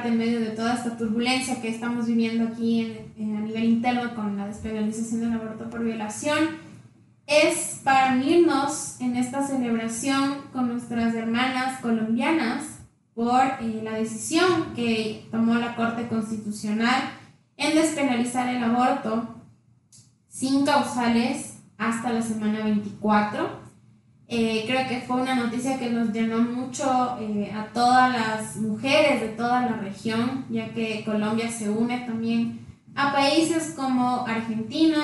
parte en medio de toda esta turbulencia que estamos viviendo aquí en, a nivel interno con la despenalización del aborto por violación, es para unirnos en esta celebración con nuestras hermanas colombianas por eh, la decisión que tomó la Corte Constitucional en despenalizar el aborto sin causales hasta la semana 24. Eh, creo que fue una noticia que nos llenó mucho eh, a todas las mujeres de toda la región, ya que Colombia se une también a países como Argentina,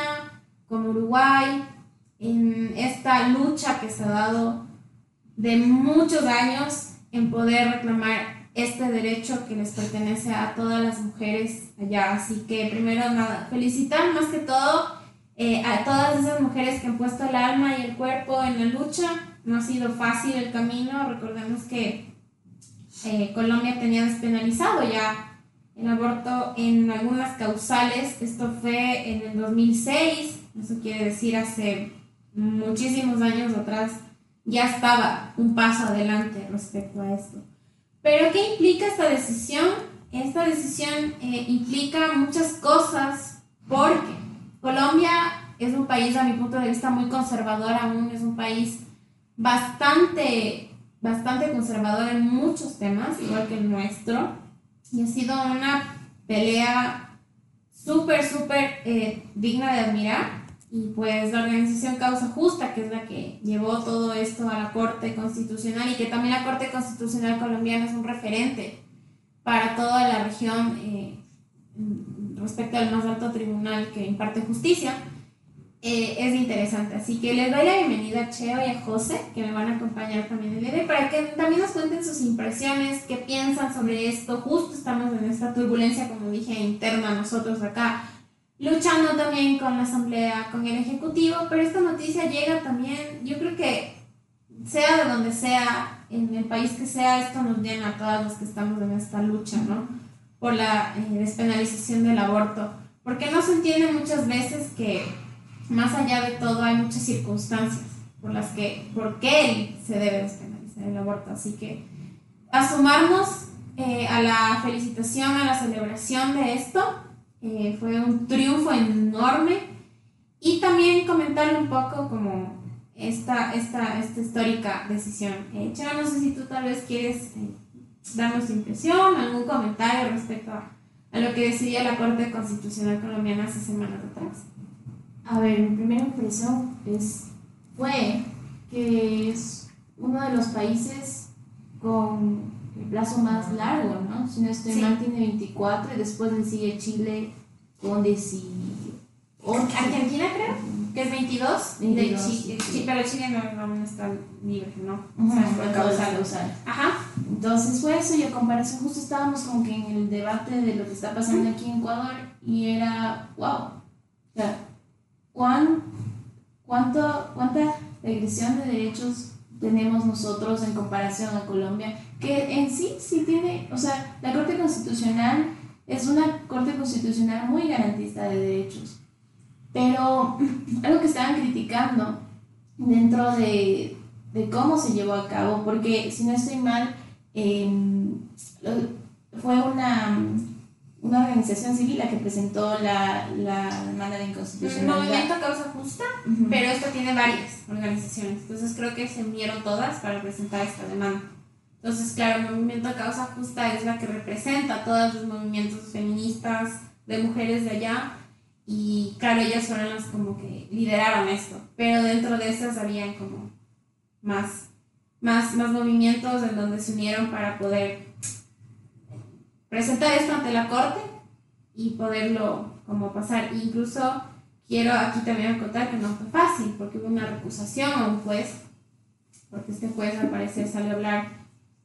como Uruguay, en esta lucha que se ha dado de muchos años en poder reclamar este derecho que les pertenece a todas las mujeres allá. Así que primero nada, felicitar más que todo eh, a todas esas mujeres que han puesto el alma y el cuerpo en la lucha. No ha sido fácil el camino. Recordemos que eh, Colombia tenía despenalizado ya el aborto en algunas causales. Esto fue en el 2006. Eso quiere decir hace muchísimos años atrás. Ya estaba un paso adelante respecto a esto. Pero ¿qué implica esta decisión? Esta decisión eh, implica muchas cosas porque Colombia es un país, a mi punto de vista, muy conservador aún, es un país bastante, bastante conservador en muchos temas, igual que el nuestro, y ha sido una pelea súper, súper eh, digna de admirar. Y pues la organización Causa Justa, que es la que llevó todo esto a la Corte Constitucional y que también la Corte Constitucional colombiana es un referente para toda la región eh, respecto al más alto tribunal que imparte justicia, eh, es interesante. Así que les doy la bienvenida a Cheo y a José, que me van a acompañar también el día de hoy, para que también nos cuenten sus impresiones, qué piensan sobre esto. Justo estamos en esta turbulencia, como dije, interna nosotros acá, luchando también con la Asamblea, con el Ejecutivo, pero esta noticia llega también, yo creo que sea de donde sea, en el país que sea, esto nos llena a todas los que estamos en esta lucha, ¿no? Por la eh, despenalización del aborto, porque no se entiende muchas veces que más allá de todo hay muchas circunstancias por las que, por qué se debe despenalizar el aborto. Así que a sumarnos eh, a la felicitación, a la celebración de esto, eh, fue un triunfo enorme y también comentarle un poco como esta, esta, esta histórica decisión. Eh, no sé si tú tal vez quieres darnos impresión, algún comentario respecto a, lo que decía la Corte Constitucional Colombiana hace semanas atrás. A ver, mi primera impresión es, fue que es uno de los países con el plazo más largo, ¿no? Si no estoy mal, tiene 24 y después le sigue Chile con 18. Argentina, creo es 22, 22 de Chile, pero Chile no, no, está libre, ¿no? O sea, usar. Ajá. Entonces fue eso y a comparación justo estábamos como que en el debate de lo que está pasando aquí en Ecuador y era, wow, o sea, ¿cuán, cuánto, ¿cuánta regresión de derechos tenemos nosotros en comparación a Colombia? Que en sí, sí tiene, o sea, la Corte Constitucional es una Corte Constitucional muy garantista de derechos pero algo que estaban criticando dentro de, de cómo se llevó a cabo, porque si no estoy mal, em, fue una, una organización civil la que presentó la, la demanda de inconstitucionalidad. Movimiento Causa Justa, pero esto tiene varias organizaciones, entonces creo que se unieron todas para presentar esta demanda. Entonces, claro, el Movimiento Causa Justa es la que representa a todos los movimientos feministas de mujeres de allá y claro, ellas fueron las como que lideraron esto, pero dentro de esas habían como más, más, más movimientos en donde se unieron para poder presentar esto ante la corte y poderlo como pasar. Incluso quiero aquí también contar que no fue fácil, porque hubo una recusación a un juez, porque este juez al parecer salió a hablar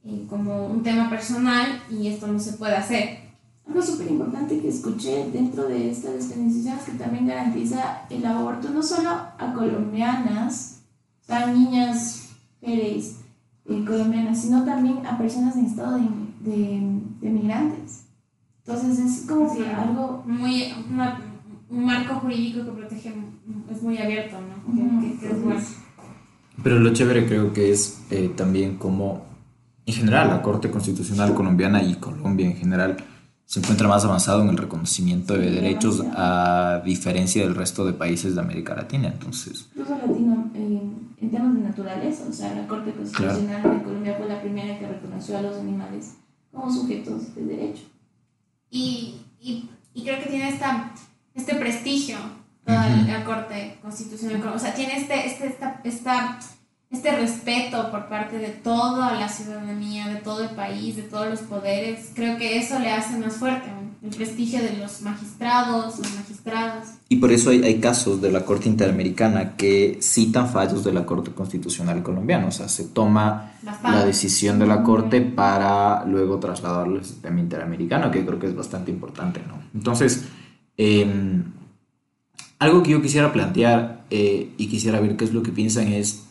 eh, como un tema personal y esto no se puede hacer. Algo súper importante que escuché dentro de esta despenalización es que también garantiza el aborto no solo a colombianas, a niñas mujeres eh, colombianas, sino también a personas en estado de, de, migrantes. Entonces es como que algo... Muy, un marco jurídico que protege, es muy abierto, ¿no? que, es bueno. Pero lo chévere creo que es eh, también como, en general, la Corte Constitucional colombiana y Colombia en general se encuentra más avanzado en el reconocimiento de derechos a diferencia del resto de países de América Latina. Entonces, incluso latino, en temas de naturaleza, o sea, la Corte Constitucional de Colombia fue la primera que reconoció a los animales como sujetos de derecho. Y, y, y creo que tiene esta, este prestigio toda la Corte Constitucional. O sea, tiene este, este, esta, esta, este respeto por parte de toda la ciudadanía, de todo el país, de todos los poderes. Creo que eso le hace más fuerte el prestigio de los magistrados, las magistradas. Y por eso hay, hay, casos de la Corte Interamericana que citan fallos de la Corte Constitucional colombiana. O sea, se toma la decisión de la Corte para luego trasladarlo al sistema interamericano, que creo que es bastante importante, ¿no? Entonces, eh, algo que yo quisiera plantear eh, y quisiera ver qué es lo que piensan es,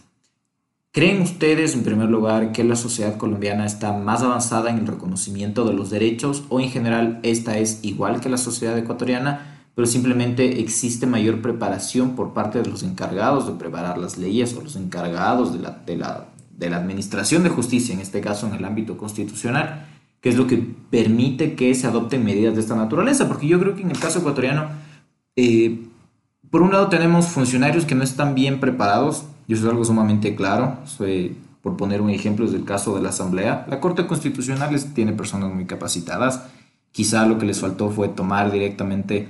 ¿creen ustedes en primer lugar que la sociedad colombiana está más avanzada en el reconocimiento de los derechos o en general esta es igual que la sociedad ecuatoriana, pero simplemente existe mayor preparación por parte de los encargados de preparar las leyes o los encargados de la, de la, de la administración de justicia, en este caso en el ámbito constitucional? que es lo que permite que se adopten medidas de esta naturaleza, porque yo creo que en el caso ecuatoriano eh, por un lado tenemos funcionarios que no están bien preparados, y eso es algo sumamente claro, por poner un ejemplo es el caso de la Asamblea. La Corte Constitucional tiene personas muy capacitadas, quizá lo que les faltó fue tomar directamente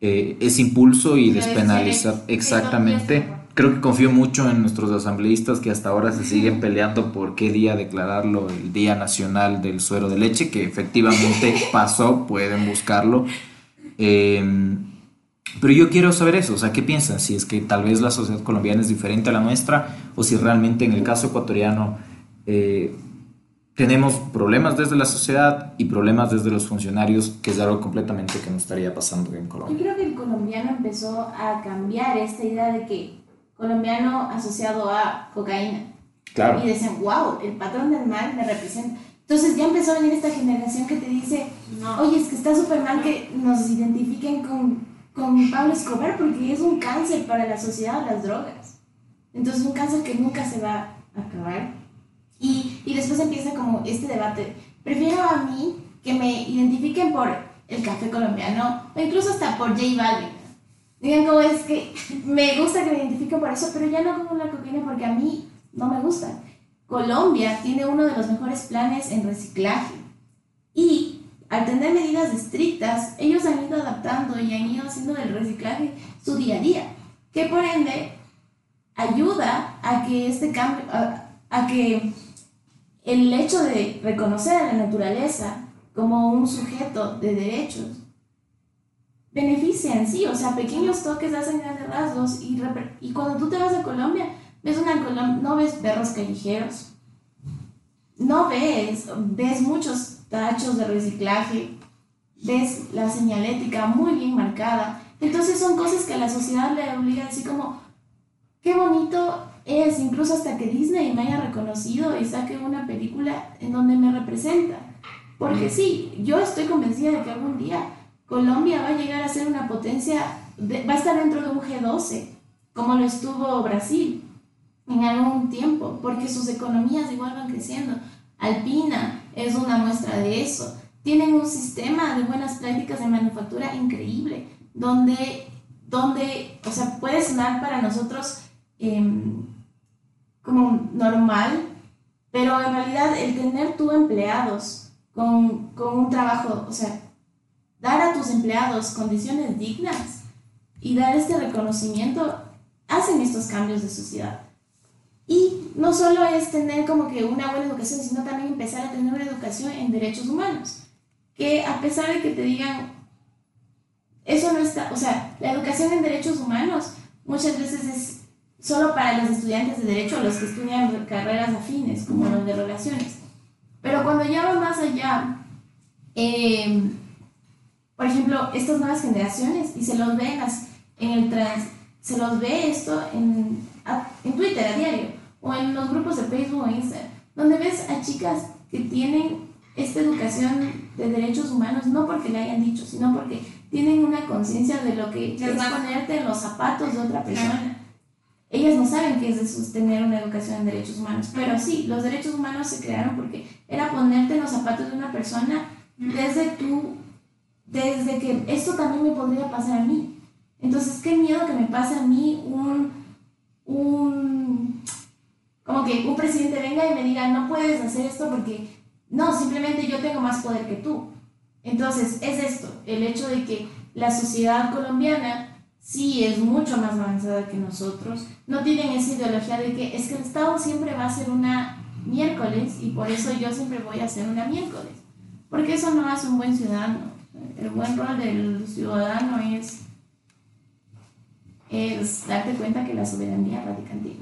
eh, ese impulso y despenalizar exactamente. Creo que confío mucho en nuestros asambleístas que hasta ahora se siguen peleando por qué día declararlo el Día Nacional del Suero de Leche, que efectivamente pasó, pueden buscarlo. Eh, pero yo quiero saber eso, o sea, ¿qué piensan? Si es que tal vez la sociedad colombiana es diferente a la nuestra o si realmente en el caso ecuatoriano eh, tenemos problemas desde la sociedad y problemas desde los funcionarios, que es algo completamente que no estaría pasando en Colombia. Yo creo que el colombiano empezó a cambiar esta idea de que colombiano asociado a cocaína. Claro. Y dicen, wow, el patrón del mal me representa. Entonces ya empezó a venir esta generación que te dice, oye, es que está súper mal que nos identifiquen con con Pablo Escobar porque es un cáncer para la sociedad las drogas. Entonces un cáncer que nunca se va a acabar. Y, y después empieza como este debate. Prefiero a mí que me identifiquen por el café colombiano o incluso hasta por J Balvin. Digan como es que me gusta que me identifiquen por eso, pero ya no como la cocaína porque a mí no me gusta. Colombia tiene uno de los mejores planes en reciclaje. Y al tener medidas estrictas, ellos han ido adaptando y han ido haciendo del reciclaje su día a día, que por ende ayuda a que este cambio, a, que el hecho de reconocer a la naturaleza como un sujeto de derechos beneficia en sí, o sea, pequeños toques hacen grandes rasgos y, y cuando tú te vas a Colombia, ves una no ves perros callejeros, no ves, ves muchos tachos de reciclaje, ves la señalética muy bien marcada. Entonces son cosas que la sociedad le obliga así como, qué bonito es, incluso hasta que Disney me haya reconocido y saque una película en donde me representa. Porque sí, yo estoy convencida de que algún día Colombia va a llegar a ser una potencia, va a estar dentro de un G12, como lo estuvo Brasil en algún tiempo, porque sus economías igual van creciendo. Alpina es una muestra de eso. Tienen un sistema de buenas prácticas de manufactura increíble, donde, donde o sea, puede sonar para nosotros em, como normal, pero en realidad el tener tú empleados con, con un trabajo, o sea, dar a tus empleados condiciones dignas y dar este reconocimiento, hacen estos cambios de sociedad. Y no solo es tener como que una buena educación, sino también empezar a tener una educación en derechos humanos. Que a pesar de que te digan, eso no está, o sea, la educación en derechos humanos muchas veces es solo para los estudiantes de derecho, los que estudian carreras afines, como los de relaciones. Pero cuando ya va más allá, em, por ejemplo, estas nuevas generaciones, y se los ve en, el trans, se los ve esto en, en Twitter a diario, o en los grupos de Facebook o Instagram, donde ves a chicas que tienen esta educación de derechos humanos, no porque le hayan dicho, sino porque tienen una conciencia de lo que es ponerte en los zapatos de otra persona. ellas no saben qué es eso, tener una educación en derechos humanos, pero sí, los derechos humanos se crearon porque era ponerte en los zapatos de una persona desde tú, desde que esto también me podría pasar a mí. Entonces, qué miedo que me pase a mí un, un, como que un presidente venga y me diga, no puedes hacer esto porque, no, simplemente yo tengo más poder que tú. Entonces, es esto, el hecho de que la sociedad colombiana sí es mucho más avanzada que nosotros, no tienen esa ideología de que es que el Estado siempre va a ser una miércoles y por eso yo siempre voy a ser una miércoles. Porque eso no hace un buen ciudadano. El buen rol del ciudadano es, es darte cuenta que la soberanía radica en ti.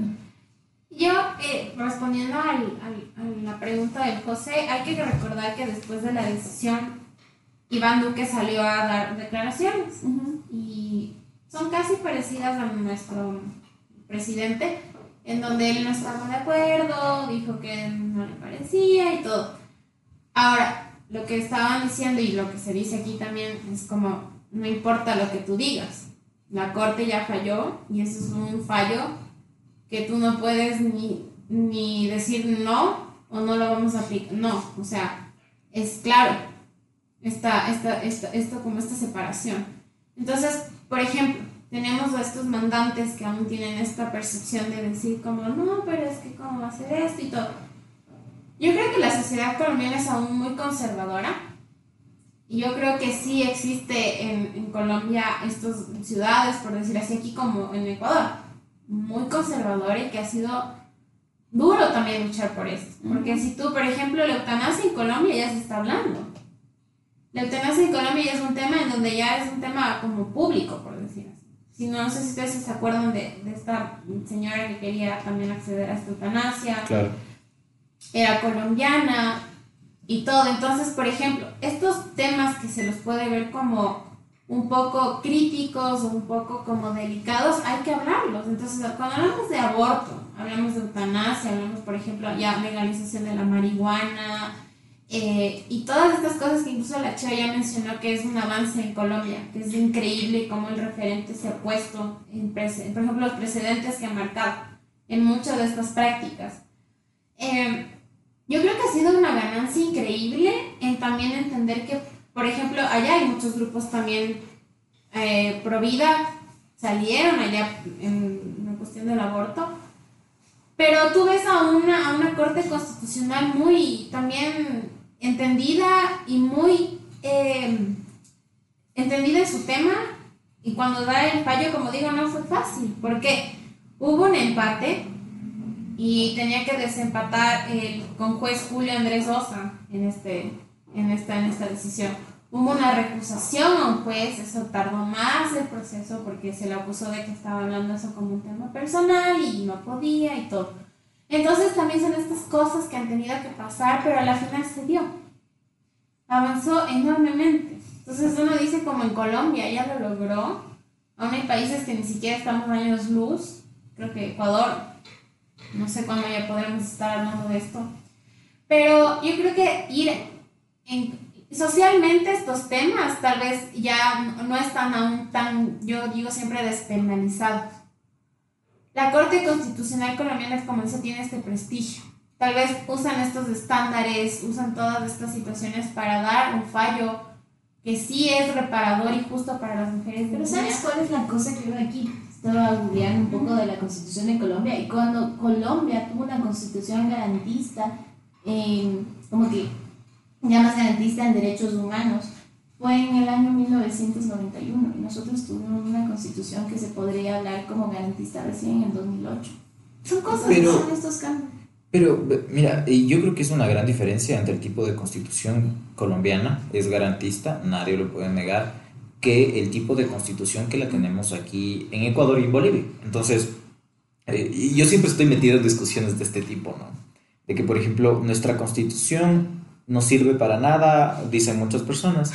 Yo, eh, respondiendo al, al, a la pregunta del José, hay que recordar que después de la decisión, Iván Duque salió a dar declaraciones. Y son casi parecidas a nuestro presidente, en donde él no estaba de acuerdo, dijo que no le parecía y todo. Ahora, lo que estaban diciendo y lo que se dice aquí también es como, no importa lo que tú digas, la corte ya falló y eso es un fallo que tú no puedes ni, ni decir no o no lo vamos a aplicar. No, o sea, es claro, esta, esta, esta, esto como esta separación. Entonces, por ejemplo, tenemos a estos mandantes que aún tienen esta percepción de decir como, no, pero es que cómo hacer esto y todo. Yo creo que la sociedad colombiana es aún muy conservadora. Y yo creo que sí existe en, en Colombia estas ciudades, por decir así, aquí como en Ecuador, muy conservadora y que ha sido duro también luchar por esto. Porque si tú, por ejemplo, la eutanasia en Colombia ya se está hablando. La eutanasia en Colombia ya es un tema en donde ya es un tema como público, por decir así. Si no, no sé si ustedes se acuerdan de, de esta señora que quería también acceder a esta eutanasia. Claro. Era colombiana y todo. Entonces, por ejemplo, estos temas que se los puede ver como un poco críticos un poco como delicados, hay que hablarlos. Entonces, cuando hablamos de aborto, hablamos de eutanasia, hablamos, por ejemplo, ya legalización de la marihuana, eh, y todas estas cosas que incluso la Chava ya mencionó que es un avance en Colombia, que es increíble cómo el referente se ha puesto, en por ejemplo, los precedentes que ha marcado en muchas de estas prácticas. Eh, yo creo que ha sido una ganancia increíble en también entender que, por ejemplo, allá hay muchos grupos también eh, pro vida, salieron allá en la cuestión del aborto, pero tú ves a una, a una corte constitucional muy también entendida y muy eh, entendida en su tema y cuando da el fallo, como digo, no fue fácil, porque hubo un empate y tenía que desempatar con juez Julio Andrés Osa en, este, en, esta, en esta decisión. Hubo una recusación a un juez, eso tardó más el proceso porque se le acusó de que estaba hablando eso como un tema personal y no podía y todo. Entonces también son estas cosas que han tenido que pasar, pero a la final se dio. Avanzó enormemente. Entonces uno dice como en Colombia ya lo logró. Aún hay países que ni siquiera estamos años luz. Creo que Ecuador, no sé cuándo ya podremos estar hablando de esto. Pero yo creo que ir en, socialmente estos temas tal vez ya no están aún tan, yo digo siempre, despenalizados la Corte Constitucional colombiana, como dice, tiene este prestigio. Tal vez usan estos estándares, usan todas estas situaciones para dar un fallo que sí es reparador y justo para las mujeres. Pero ¿sabes cuál es la cosa que yo aquí estaba googleando un poco de la Constitución de Colombia? Y cuando Colombia tuvo una constitución garantista, como que ya más garantista en derechos humanos, fue en el año 1991 y nosotros tuvimos una constitución que se podría hablar como garantista recién en 2008. Son cosas que son estos cambios. Pero mira, yo creo que es una gran diferencia entre el tipo de constitución colombiana, es garantista, nadie lo puede negar, que el tipo de constitución que la tenemos aquí en Ecuador y en Bolivia. Entonces, eh, yo siempre estoy metido en discusiones de este tipo, ¿no? De que, por ejemplo, nuestra constitución no sirve para nada, dicen muchas personas,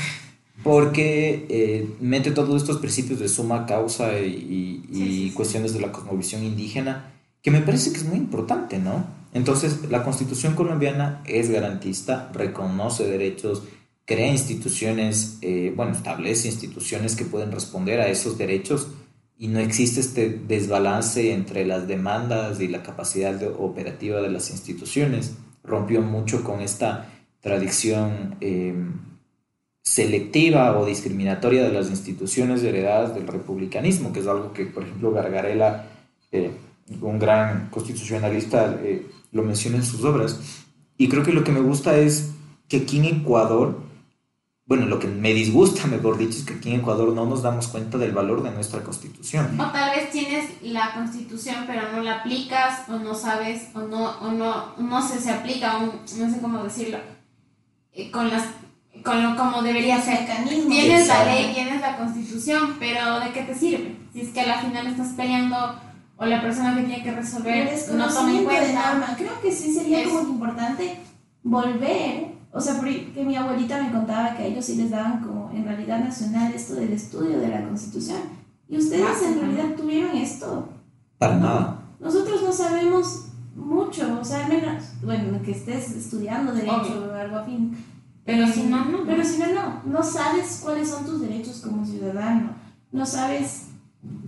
porque eh, mete todos estos principios de suma causa y, cuestiones de la cosmovisión indígena, que me parece que es muy importante, ¿no? Entonces, la constitución colombiana es garantista, reconoce derechos, crea instituciones, eh, bueno, establece instituciones que pueden responder a esos derechos, y no existe este desbalance entre las demandas y la capacidad operativa de las instituciones. Rompió mucho con esta tradición em, selectiva o discriminatoria de las instituciones heredadas del republicanismo, que es algo que, por ejemplo, Gargarela, eh, un gran constitucionalista, eh, lo menciona en sus obras. Y creo que lo que me gusta es que aquí en Ecuador bueno, lo que me disgusta, mejor dicho, es que aquí en Ecuador no nos damos cuenta del valor de nuestra constitución. O tal vez tienes la constitución pero no la aplicas o no sabes o no, o no, no sé, se aplica, o no sé cómo decirlo, con las con lo como debería ser. Tienes la ley, tienes la constitución, pero ¿de qué te sirve? Si es que a la final estás peleando o la persona que tiene que resolver no toma en cuenta. Creo que sí sería como importante volver o sea, porque mi abuelita me contaba que a ellos sí les daban como en realidad nacional esto del estudio de la Constitución. Y ustedes ah, en realidad tuvieron esto. Para nada. Nosotros no sabemos mucho, o sea, al menos, bueno, que estés estudiando derecho o algo afín. Pero si no, no. Pero si no, no. No sabes cuáles son tus derechos como ciudadano. No sabes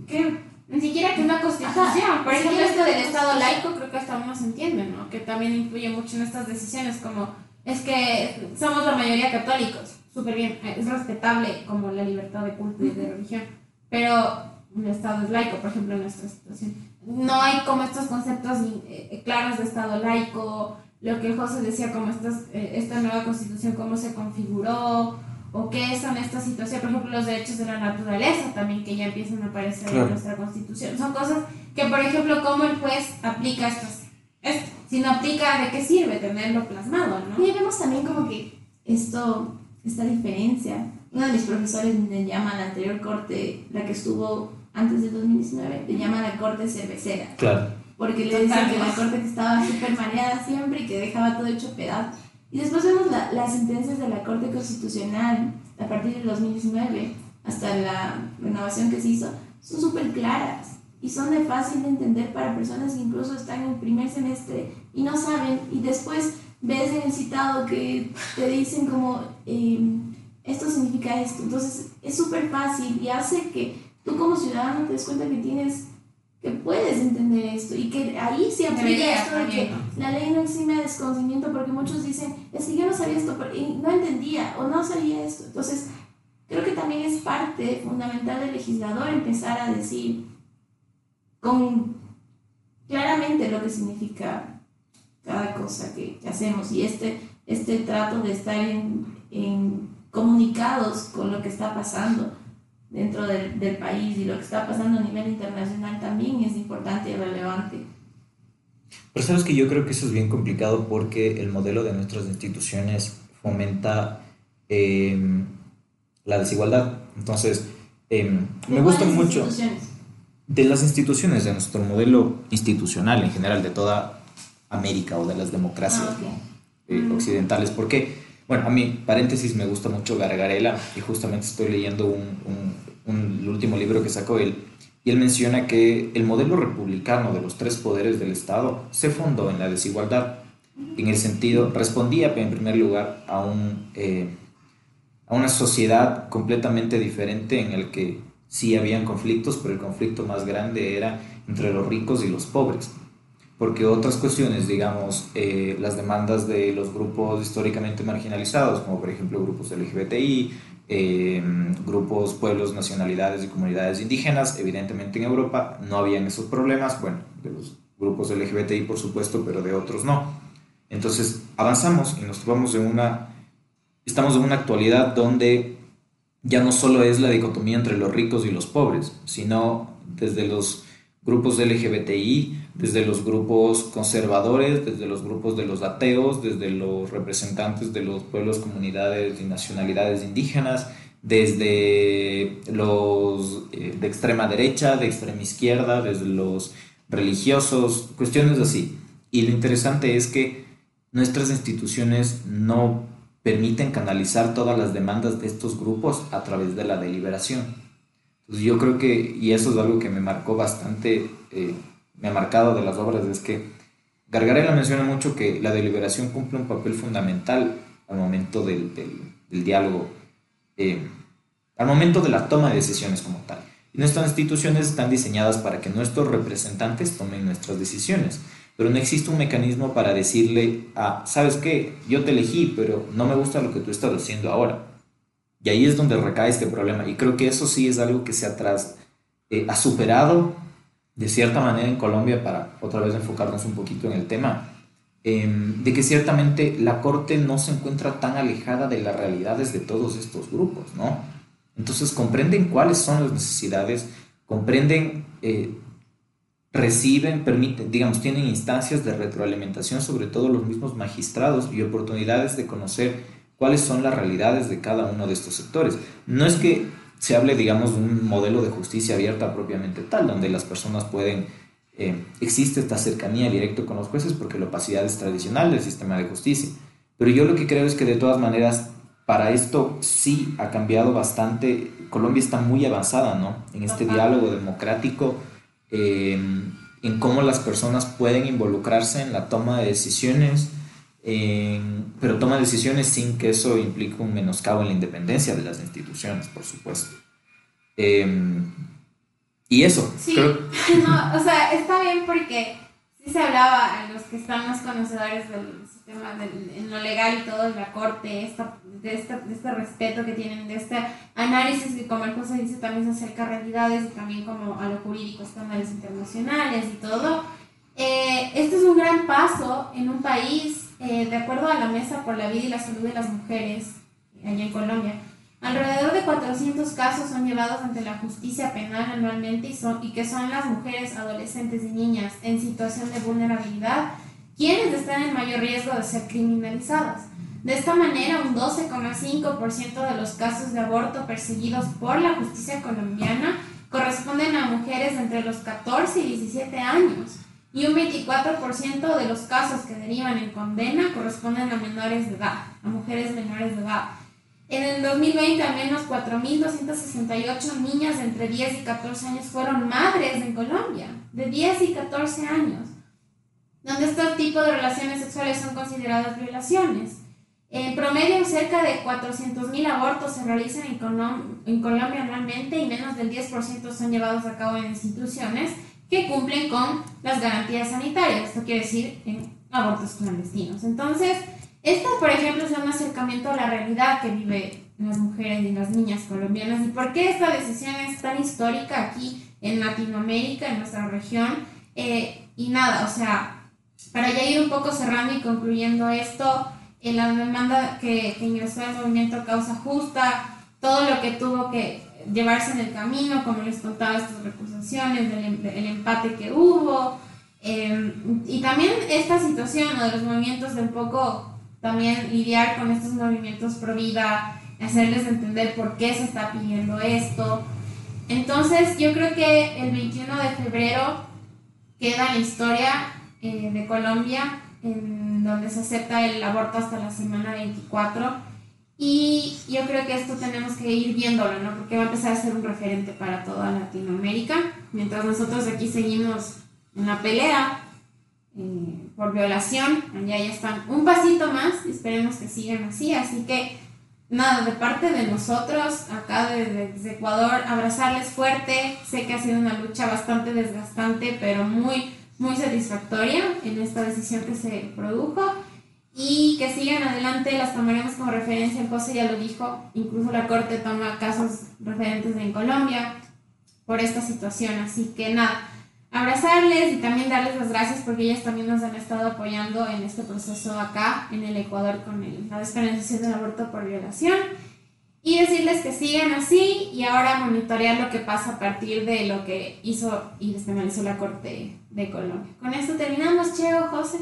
qué ni siquiera que una constitución. Por ejemplo, esto del Estado laico creo que hasta uno se entiende, ¿no? Que también influye mucho en estas decisiones, como es que somos la mayoría católicos, súper bien, es respetable como la libertad de culto y de religión, pero un Estado es laico, por ejemplo, en nuestra situación. No hay como estos conceptos eh, claros de Estado laico, lo que José decía, como estas, eh, esta nueva constitución, cómo se configuró, o qué son estas situaciones, por ejemplo, los derechos de la naturaleza también, que ya empiezan a aparecer en nuestra constitución. Son cosas que, por ejemplo, cómo el juez aplica estas, esto si no aplica, ¿de qué sirve tenerlo plasmado, no? Y vemos también como que esto, esta diferencia. Uno de mis profesores le llama a la anterior corte, la que estuvo antes de 2019, le llama la corte cervecera. Claro. Porque le decía que la corte que estaba súper mareada siempre y que dejaba todo hecho pedazos. Y después vemos las sentencias de la Corte Constitucional a partir del 2019 hasta la renovación que se hizo, son súper claras y son de fácil de entender para personas que incluso están en el primer semestre y no saben y después ves en el citado que te dicen como em, esto significa esto. Entonces es súper fácil y hace que tú como ciudadano te des cuenta que tienes que puedes entender esto y que ahí se aplica esto de que la ley no exime de desconocimiento porque muchos dicen, es que yo no sabía esto y no entendía o no sabía esto. Entonces, creo que también es parte fundamental del legislador empezar a decir, con claramente lo que significa cada cosa que, hacemos y este, este trato de estar en, en, comunicados con lo que está pasando dentro del, del, país y lo que está pasando a nivel internacional también es importante y relevante. Pero sabes que yo creo que eso es bien complicado porque el modelo de nuestras instituciones fomenta em, la desigualdad. Entonces, eh, me gusta mucho de las instituciones, de nuestro modelo institucional en general, de toda América o de las democracias ah, eh, occidentales. Porque, bueno, a mí, paréntesis, me gusta mucho Gargarela y justamente estoy leyendo un, el último libro que sacó él. Y él menciona que el modelo republicano de los tres poderes del Estado se fundó en la desigualdad. En el sentido, respondía en primer lugar a, eh, a una sociedad completamente diferente en el que sí habían conflictos, pero el conflicto más grande era entre los ricos y los pobres. Porque otras cuestiones, digamos, eh, las demandas de los grupos históricamente marginalizados, como por ejemplo grupos LGBTI, eh, grupos, pueblos, nacionalidades y comunidades indígenas, evidentemente en Europa no habían esos problemas, bueno, de los grupos LGBTI por supuesto, pero de otros no. Entonces avanzamos y nos topamos en una, estamos en una actualidad donde ya no solo es la dicotomía entre los ricos y los pobres, sino desde los grupos LGBTI, desde los grupos conservadores, desde los grupos de los ateos, desde los representantes de los pueblos, comunidades y nacionalidades indígenas, desde los eh, de extrema derecha, de extrema izquierda, desde los religiosos, cuestiones así. Y lo interesante es que nuestras instituciones no permiten canalizar todas las demandas de estos grupos a través de la deliberación. Entonces yo creo que, y eso es algo que me marcó bastante, eh, me ha marcado de las obras, es que Gargarella menciona mucho que la deliberación cumple un papel fundamental al momento del, del, diálogo, eh, al momento de la toma de decisiones como tal. Y nuestras instituciones están diseñadas para que nuestros representantes tomen nuestras decisiones. Pero no existe un mecanismo para decirle, ah, ¿sabes qué? Yo te elegí, pero no me gusta lo que tú estás haciendo ahora. Y ahí es donde recae este problema. Y creo que eso sí es algo que se eh, ha superado de cierta manera en Colombia, para otra vez enfocarnos un poquito en el tema, em, de que ciertamente la Corte no se encuentra tan alejada de las realidades de todos estos grupos, ¿no? Entonces comprenden cuáles son las necesidades, comprenden, eh, reciben, permiten, digamos, tienen instancias de retroalimentación, sobre todo los mismos magistrados y oportunidades de conocer cuáles son las realidades de cada uno de estos sectores. No es que se hable, digamos, de un modelo de justicia abierta propiamente tal, donde las personas pueden, eh, existe esta cercanía directa con los jueces porque la opacidad es tradicional del sistema de justicia. Pero yo lo que creo es que de todas maneras, para esto sí ha cambiado bastante. Colombia está muy avanzada, ¿no? En este diálogo democrático, eh, en cómo las personas pueden involucrarse en la toma de decisiones, pero toma decisiones sin que eso implique un menoscabo en la independencia de las instituciones, por supuesto. Em, y eso. Sí, no, o sea, está bien porque sí se hablaba a los que están más conocedores del sistema, del, en lo legal y todo, de la corte, esta, de, este, de este respeto que tienen, de este análisis que como el juez dice también se acerca a realidades y también como a lo jurídico, estándares internacionales y todo. Eh, este es un gran paso en un país eh, de acuerdo a la Mesa por la Vida y la Salud de las Mujeres, allá en Colombia, alrededor de 400 casos son llevados ante la justicia penal anualmente y, son, y que son las mujeres, adolescentes y niñas en situación de vulnerabilidad quienes están en mayor riesgo de ser criminalizadas. De esta manera, un 12,5% de los casos de aborto perseguidos por la justicia colombiana corresponden a mujeres entre los 14 y 17 años y un 24% de los casos que derivan en condena corresponden a menores de edad, a mujeres menores de edad. En el 2020, al menos 4.268 niñas de entre 10 y 14 años fueron madres en Colombia, de 10 y 14 años, donde este tipo de relaciones sexuales son consideradas violaciones. En promedio, cerca de 400.000 abortos se realizan en, en Colombia anualmente y menos del 10% son llevados a cabo en instituciones que cumplen con las garantías sanitarias, esto quiere decir en abortos clandestinos. Entonces, esto, por ejemplo, es un acercamiento a la realidad que viven las mujeres y las niñas colombianas y por qué esta decisión es tan histórica aquí en Latinoamérica, en nuestra región. Eh, y nada, o sea, para ya ir un poco cerrando y concluyendo esto, en la demanda que, que ingresó el movimiento Causa Justa, todo lo que tuvo que llevarse en el camino, como les contaba, estas recusaciones, del, em, el empate que hubo, em, y también esta situación de los movimientos de un poco también lidiar con estos movimientos pro vida, hacerles entender por qué se está pidiendo esto. Entonces yo creo que el 21 de febrero queda la historia eh, de Colombia, en donde se acepta el aborto hasta la semana 24 y yo creo que esto tenemos que ir viéndolo, ¿no? Porque va a empezar a ser un referente para toda Latinoamérica, mientras nosotros aquí seguimos en la pelea eh, por violación, allá ya están un pasito más y esperemos que sigan así. Así que, nada, de parte de nosotros, acá desde, desde Ecuador, abrazarles fuerte. Sé que ha sido una lucha bastante desgastante, pero muy, muy satisfactoria en esta decisión que se produjo sigan adelante, las tomaremos como referencia, José ya lo dijo, incluso la Corte toma casos referentes en Colombia por esta situación, así que nada, abrazarles y también darles las gracias porque ellas también nos han estado apoyando en este proceso acá en el Ecuador con la despenalización del aborto por violación y decirles que sigan así y ahora monitorear lo que pasa a partir de lo que hizo y despenalizó la Corte de Colombia. Con esto terminamos, Cheo, José.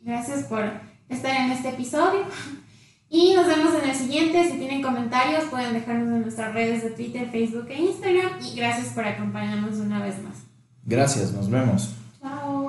Gracias por estar en este episodio. Y nos vemos en el siguiente. Si tienen comentarios, pueden dejarnos en nuestras redes de Twitter, Facebook e Instagram. Y gracias por acompañarnos una vez más. Gracias, nos vemos. Chao.